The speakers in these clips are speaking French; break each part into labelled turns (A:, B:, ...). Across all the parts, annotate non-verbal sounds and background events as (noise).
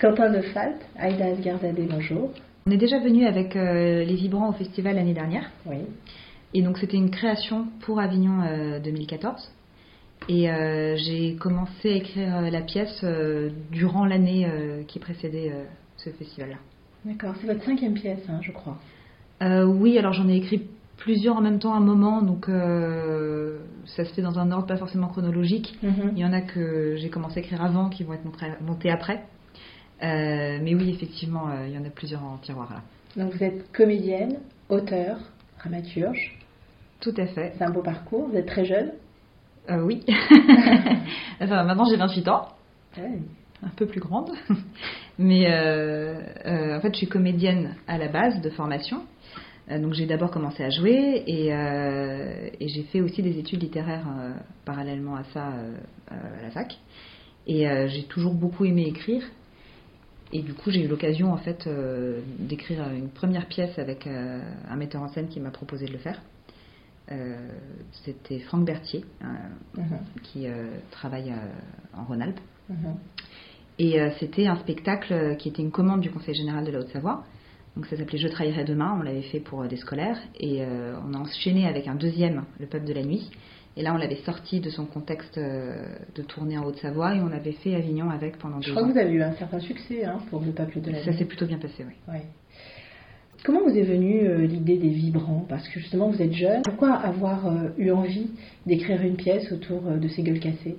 A: Quentin de Falt, Aïda Asgardadé, bonjour.
B: On est déjà venu avec euh, les Vibrants au festival l'année dernière.
A: Oui.
B: Et donc c'était une création pour Avignon 2014. Et euh, j'ai commencé à écrire la pièce euh, durant l'année qui précédait ce festival-là.
A: D'accord, c'est votre cinquième pièce, hein, je crois.
B: oui, alors j'en ai écrit plusieurs en même temps à un moment, donc ça se fait dans un ordre pas forcément chronologique.
A: Mhm.
B: Il y en a que j'ai commencé à écrire avant, qui vont être montés après. Mais oui, effectivement, il y en a plusieurs en tiroir là.
A: Donc vous êtes comédienne, auteur, dramaturge.
B: Tout à fait.
A: C'est un beau parcours. Vous êtes très jeune
B: euh, Oui. (laughs) enfin, maintenant j'ai 28 ans.
A: Ouais.
B: Un peu plus grande. (laughs) Mais euh, euh, en fait, je suis comédienne à la base de formation. donc j'ai d'abord commencé à jouer et, et j'ai fait aussi des études littéraires parallèlement à ça à la fac. Et j'ai toujours beaucoup aimé écrire. Et du coup, j'ai eu l'occasion en fait d'écrire une première pièce avec un metteur en scène qui m'a proposé de le faire. Euh, c'était Franck Berthier,
A: mhm.
B: qui euh, travaille euh, en Rhône-Alpes.
A: Mhm.
B: Et c'était un spectacle qui était une commande du Conseil général de la Haute-Savoie. Donc ça s'appelait Je trahirai demain, on l'avait fait pour des scolaires. Et on a enchaîné avec un deuxième, Le Peuple de la Nuit. Et là, on l'avait sorti de son contexte de tournée en Haute-Savoie et on avait fait Avignon avec pendant deux
A: ans. Je
B: crois
A: que vous avez eu un certain succès hein, pour Le Peuple de la.
B: Ça s'est plutôt bien passé, oui.
A: Comment vous est venue euh, l'idée des vibrants? Parce que justement, vous êtes jeune. Pourquoi avoir euh, eu envie d'écrire une pièce autour euh, de ces gueules cassées?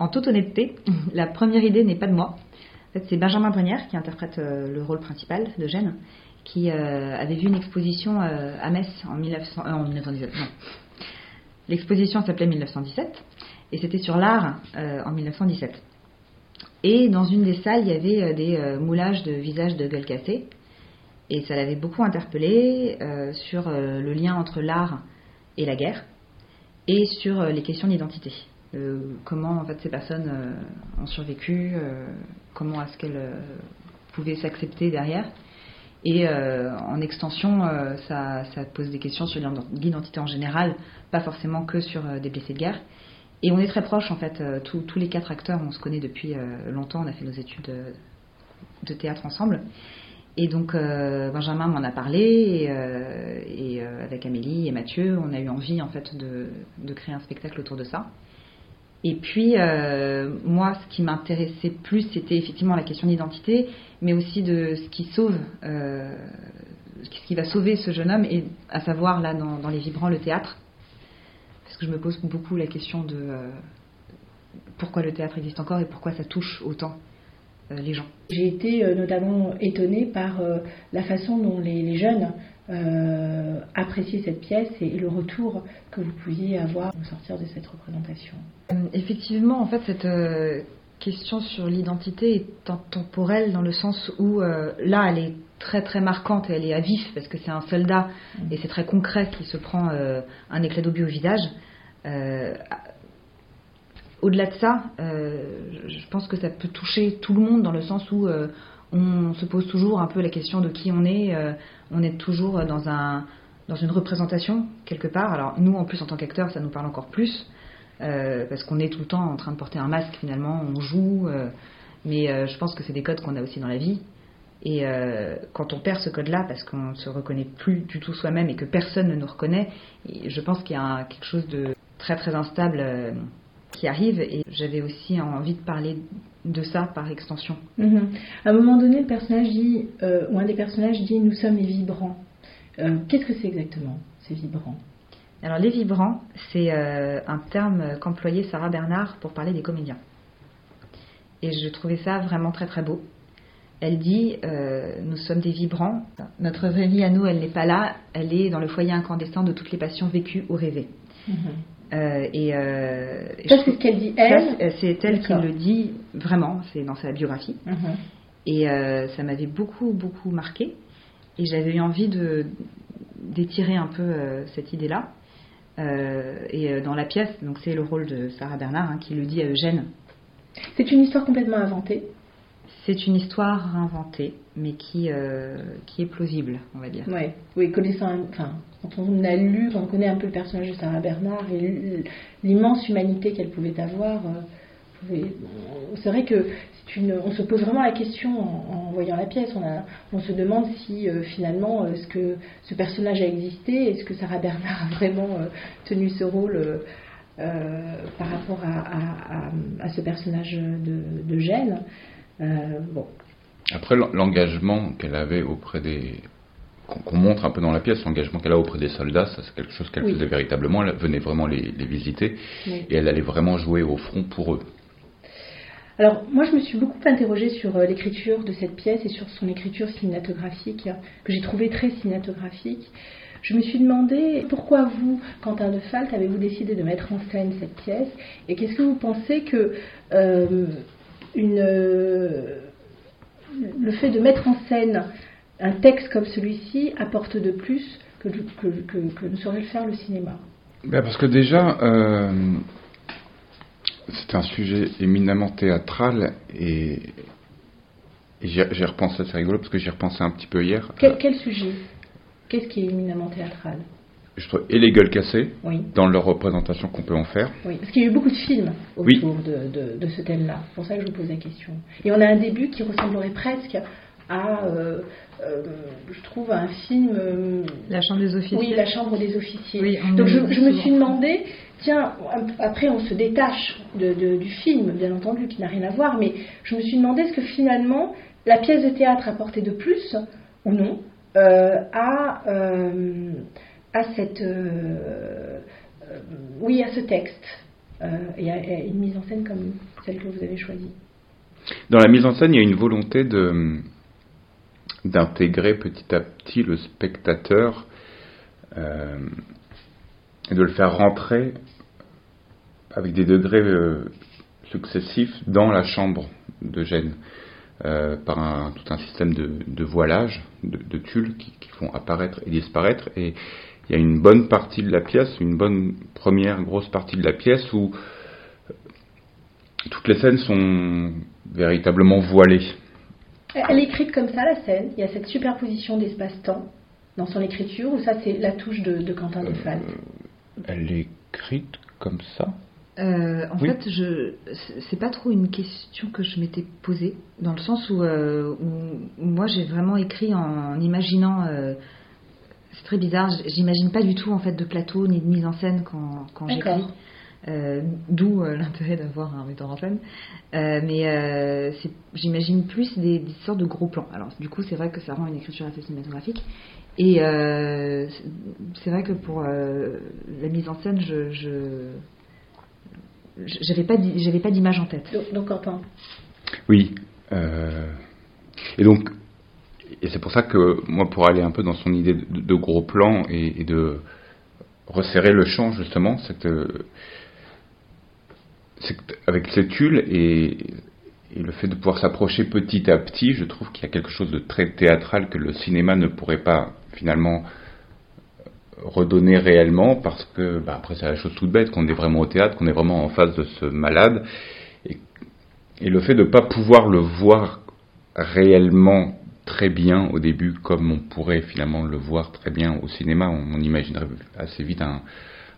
B: En toute honnêteté, (laughs) la première idée n'est pas de moi. En fait, c'est Benjamin Brenière qui interprète le rôle principal de Gênes, qui avait vu une exposition à Metz en, 1900, en 1917. L'exposition s'appelait 1917 et c'était sur l'art en 1917. Et dans une des salles, il y avait des moulages de visages de gueules cassées et ça l'avait beaucoup interpellé euh, sur euh, le lien entre l'art et la guerre et sur euh, les questions d'identité. comment en fait ces personnes ont survécu, comment est-ce qu'elles pouvaient s'accepter derrière. Et en extension, ça, pose des questions sur l'identité en général, pas forcément que sur des blessés de guerre. Et on est très proches en fait, tous les quatre acteurs, on se connaît depuis longtemps, on a fait nos études de théâtre ensemble. Et donc euh, Benjamin m'en a parlé et, euh, euh, avec Amélie et Mathieu, on a eu envie en fait de créer un spectacle autour de ça. Et puis moi, ce qui m'intéressait plus, c'était effectivement la question d'identité, mais aussi de ce qui sauve, ce qui va sauver ce jeune homme, et à savoir là dans, les vibrants le théâtre, parce que je me pose beaucoup la question de pourquoi le théâtre existe encore et pourquoi ça touche autant euh, les gens.
A: J'ai été euh, notamment étonnée par euh, la façon dont les, jeunes appréciaient cette pièce et, le retour que vous pouviez avoir au sortir de cette représentation.
B: effectivement, en fait, cette question sur l'identité est intemporelle dans le sens où là, elle est très très marquante et elle est à vif parce que c'est un soldat et c'est très concret qui se prend un éclat d'obus au visage au-delà de ça, euh, je pense que ça peut toucher tout le monde dans le sens où euh, on se pose toujours un peu la question de qui on est. Euh, on est toujours dans, un, dans une représentation quelque part. Alors nous, en plus, en tant qu'acteurs, ça nous parle encore plus parce qu'on est tout le temps en train de porter un masque finalement, on joue. mais je pense que c'est des codes qu'on a aussi dans la vie. Et quand on perd ce code-là, parce qu'on ne se reconnaît plus du tout soi-même et que personne ne nous reconnaît, je pense qu'il y a quelque chose de très très instable qui arrive et j'avais aussi envie de parler de ça par extension.
A: Mhm. À un moment donné, le personnage dit, euh, ou un des personnages dit Nous sommes les vibrants. Euh, qu'est-ce que c'est exactement, ces vibrants?
B: Alors, les vibrants, c'est euh, un terme qu'employait Sarah Bernard pour parler des comédiens. Et je trouvais ça vraiment très très beau. Elle dit Nous sommes des vibrants. Notre vraie vie à nous, elle n'est pas là. Elle est dans le foyer incandescent de toutes les passions vécues ou rêvées.
A: Mhm.
B: Euh, et, euh,
A: ça, c'est ce qu'elle dit elle.
B: Euh, c'est elle qui le dit vraiment. C'est dans sa biographie.
A: Mhm.
B: Et ça m'avait beaucoup beaucoup marqué. Et j'avais eu envie de d'étirer un peu cette idée-là. et dans la pièce, donc c'est le rôle de Sarah Bernard hein, qui le dit à Eugène.
A: C'est une histoire complètement inventée.
B: C'est une histoire inventée, mais qui, euh, qui est plausible, on va dire.
A: Ouais. Oui, connaissant, enfin, quand on a lu, on connaît un peu le personnage de Sarah Bernard et l'immense humanité qu'elle pouvait avoir, euh, C'est vrai que une, on se pose vraiment la question en, voyant la pièce. On, se demande si euh, finalement est-ce que ce personnage a existé, est-ce que Sarah Bernard a vraiment tenu ce rôle par rapport à, ce personnage de, de Gênes.
C: Bon. Après l'engagement qu'elle avait auprès des qu'on montre un peu dans la pièce, l'engagement qu'elle a auprès des soldats, ça c'est quelque chose qu'elle faisait véritablement, elle venait vraiment les, visiter et elle allait vraiment jouer au front pour eux.
A: Alors moi je me suis beaucoup interrogée sur euh, l'écriture de cette pièce et sur son écriture cinématographique, que j'ai trouvée très cinématographique. Je me suis demandé pourquoi vous, Quentin de Falt, avez-vous décidé de mettre en scène cette pièce et qu'est-ce que vous pensez que euh, une, euh, le fait de mettre en scène un texte comme celui-ci apporte de plus que, que, ne saurait le faire le cinéma.
C: Ben Parce que déjà, euh, c'est un sujet éminemment théâtral et, j'ai repensé, c'est rigolo parce que j'y repensé un petit peu hier.
A: Quel, quel sujet? Qu'est-ce qui est éminemment théâtral?
C: Je trouve, et les gueules cassées dans leur représentation qu'on peut en faire.
A: Oui, parce qu'il y a eu beaucoup de films autour de, de, ce thème-là. C'est pour ça que je vous pose la question. Et on a un début qui ressemblerait presque à, euh, euh, je trouve, un film. Euh,
B: la Chambre des officiers.
A: Oui, La Chambre des officiers. Donc je, me suis demandé, tiens, après on se détache du film, bien entendu, qui n'a rien à voir, mais je me suis demandé est-ce que finalement la pièce de théâtre apportait de plus ou non à, à cette. oui, à ce texte. et à une mise en scène comme celle que vous avez choisie.
C: Dans la mise en scène, il y a une volonté de, d'intégrer petit à petit le spectateur euh, et de le faire rentrer avec des degrés euh, successifs dans la chambre de Gênes euh, par un, tout un système de, voilage, de, de tulle qui, qui, font apparaître et disparaître. Et il y a une bonne partie de la pièce, une bonne première grosse partie de la pièce où toutes les scènes sont véritablement voilées.
A: Elle est écrite comme ça, la scène. Il y a cette superposition d'espace-temps dans son écriture, ou ça, c'est la touche de, Quentin de
C: euh, Elle est écrite comme ça?
B: Euh, en fait, je c'est pas trop une question que je m'étais posée, dans le sens où, euh, moi j'ai vraiment écrit en, imaginant. C'est très bizarre, j'imagine pas du tout en fait de plateau ni de mise en scène quand, quand j'écris. Euh, d'où euh, (laughs) l'intérêt d'avoir un metteur en scène. Euh, mais j'imagine plus des, sortes de gros plans. Alors, du coup, c'est vrai que ça rend une écriture assez cinématographique. Et c'est vrai que pour la mise en scène, je, j'avais pas j'avais pas d'image en tête.
A: Donc, Quentin.
C: Oui. et donc, et c'est pour ça que moi, pour aller un peu dans son idée de, gros plans et, et, de resserrer le champ justement, cette avec cette tulle et, le fait de pouvoir s'approcher petit à petit, je trouve qu'il y a quelque chose de très théâtral que le cinéma ne pourrait pas finalement redonner réellement parce que bah, après c'est la chose toute bête qu'on est vraiment au théâtre, qu'on est vraiment en face de ce malade. Et, le fait de ne pas pouvoir le voir réellement très bien au début comme on pourrait finalement le voir très bien au cinéma, on imaginerait assez vite un,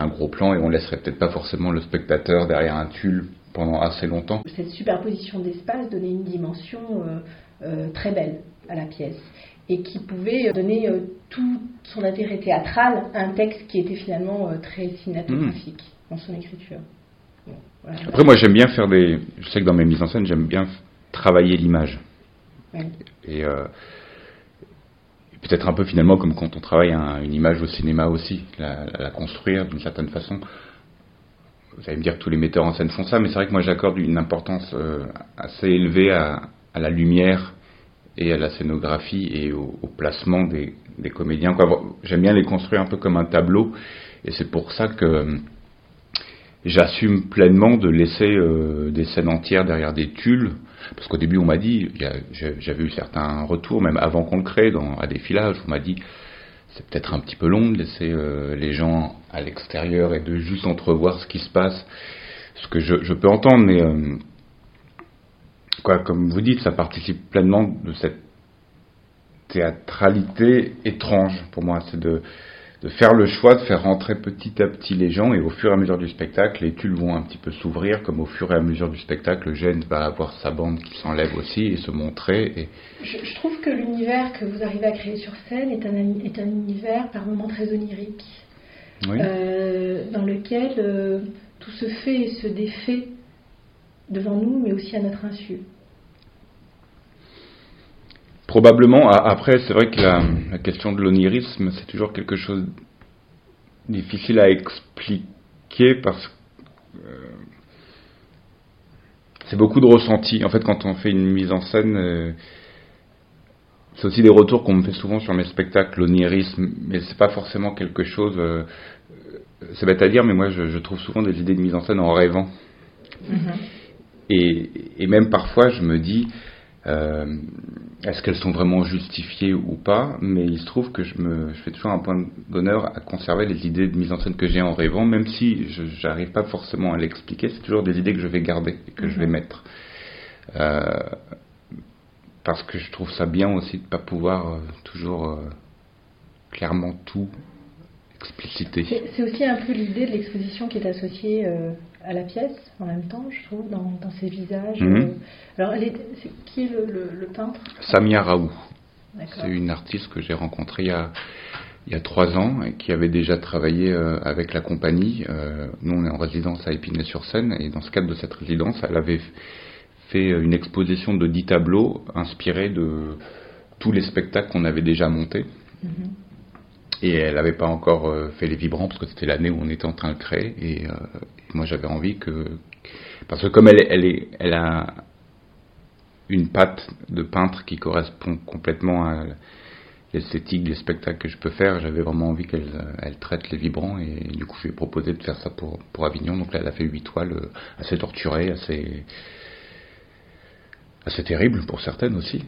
C: un gros plan et on laisserait peut-être pas forcément le spectateur derrière un tulle pendant assez longtemps.
A: Cette superposition d'espace donnait une dimension euh, euh, très belle à la pièce et qui pouvait donner euh, tout son intérêt théâtral à un texte qui était finalement très cinématographique mmh. dans son écriture.
C: Après, moi j'aime bien faire des. Je sais que dans mes mises en scène, j'aime bien travailler l'image. Et peut-être un peu finalement comme quand on travaille une image au cinéma aussi, la, construire d'une certaine façon. Vous allez me dire que tous les metteurs en scène font ça, mais c'est vrai que moi j'accorde une importance euh, assez élevée à, la lumière et à la scénographie et au, placement des, comédiens. J'aime bien les construire un peu comme un tableau, et c'est pour ça que j'assume pleinement de laisser euh, des scènes entières derrière des tulles parce qu'au début, on m'a dit, j'avais eu certains retours, même avant qu'on le crée, à défilage, on m'a dit, c'est peut-être un petit peu long de laisser euh, les gens à l'extérieur et de juste entrevoir ce qui se passe. Ce que je, peux entendre, mais euh, quoi, comme vous dites, ça participe pleinement de cette théâtralité étrange pour moi. C'est de, de faire le choix de faire rentrer petit à petit les gens et au fur et à mesure du spectacle, les tulles vont un petit peu s'ouvrir, comme au fur et à mesure du spectacle, Gênes va avoir sa bande qui s'enlève aussi et se montrer. Et...
A: Je, trouve que l'univers que vous arrivez à créer sur scène est un, est un univers par moments très onirique, euh, dans lequel euh, tout se fait et se défait devant nous, mais aussi à notre insu.
C: Probablement. Après, c'est vrai que la, question de l'onirisme, c'est toujours quelque chose difficile à expliquer parce que euh, c'est beaucoup de ressenti. En fait, quand on fait une mise en scène, euh, c'est aussi des retours qu'on me fait souvent sur mes spectacles, l'onirisme, mais c'est pas forcément quelque chose. Euh, c'est bête à dire, mais moi, je, trouve souvent des idées de mise en scène en rêvant. Mm-hmm. Et, et, même parfois, je me dis, euh, est-ce qu'elles sont vraiment justifiées ou pas? Mais il se trouve que je, me, je fais toujours un point d'honneur à conserver les idées de mise en scène que j'ai en rêvant, même si je n'arrive pas forcément à l'expliquer, c'est toujours des idées que je vais garder et que je vais mhm. mettre. Euh, parce que je trouve ça bien aussi de ne pas pouvoir euh, toujours clairement tout expliciter.
A: C'est aussi un peu l'idée de l'exposition qui est associée à la pièce en même temps, je trouve, dans, dans ses visages. Mhm. Euh, alors, elle est, qui est le, peintre?
C: Samia Raoult. C'est une artiste que j'ai rencontrée il y, a, il y a trois ans et qui avait déjà travaillé euh, avec la compagnie. Euh, nous, on est en résidence à Épinay-sur-Seine et dans ce cadre de cette résidence, elle avait fait une exposition de dix tableaux inspirés de tous les spectacles qu'on avait déjà montés. Mhm. Et elle n'avait pas encore fait les vibrants parce que c'était l'année où on était en train de créer. Et, moi, j'avais envie que, parce que comme elle, a une patte de peintre qui correspond complètement à l'esthétique des spectacles que je peux faire, j'avais vraiment envie qu'elle elle traite les vibrants et du coup je lui ai proposé de faire ça pour, pour Avignon. Donc là elle a fait huit toiles assez torturées, assez, assez terribles pour certaines aussi.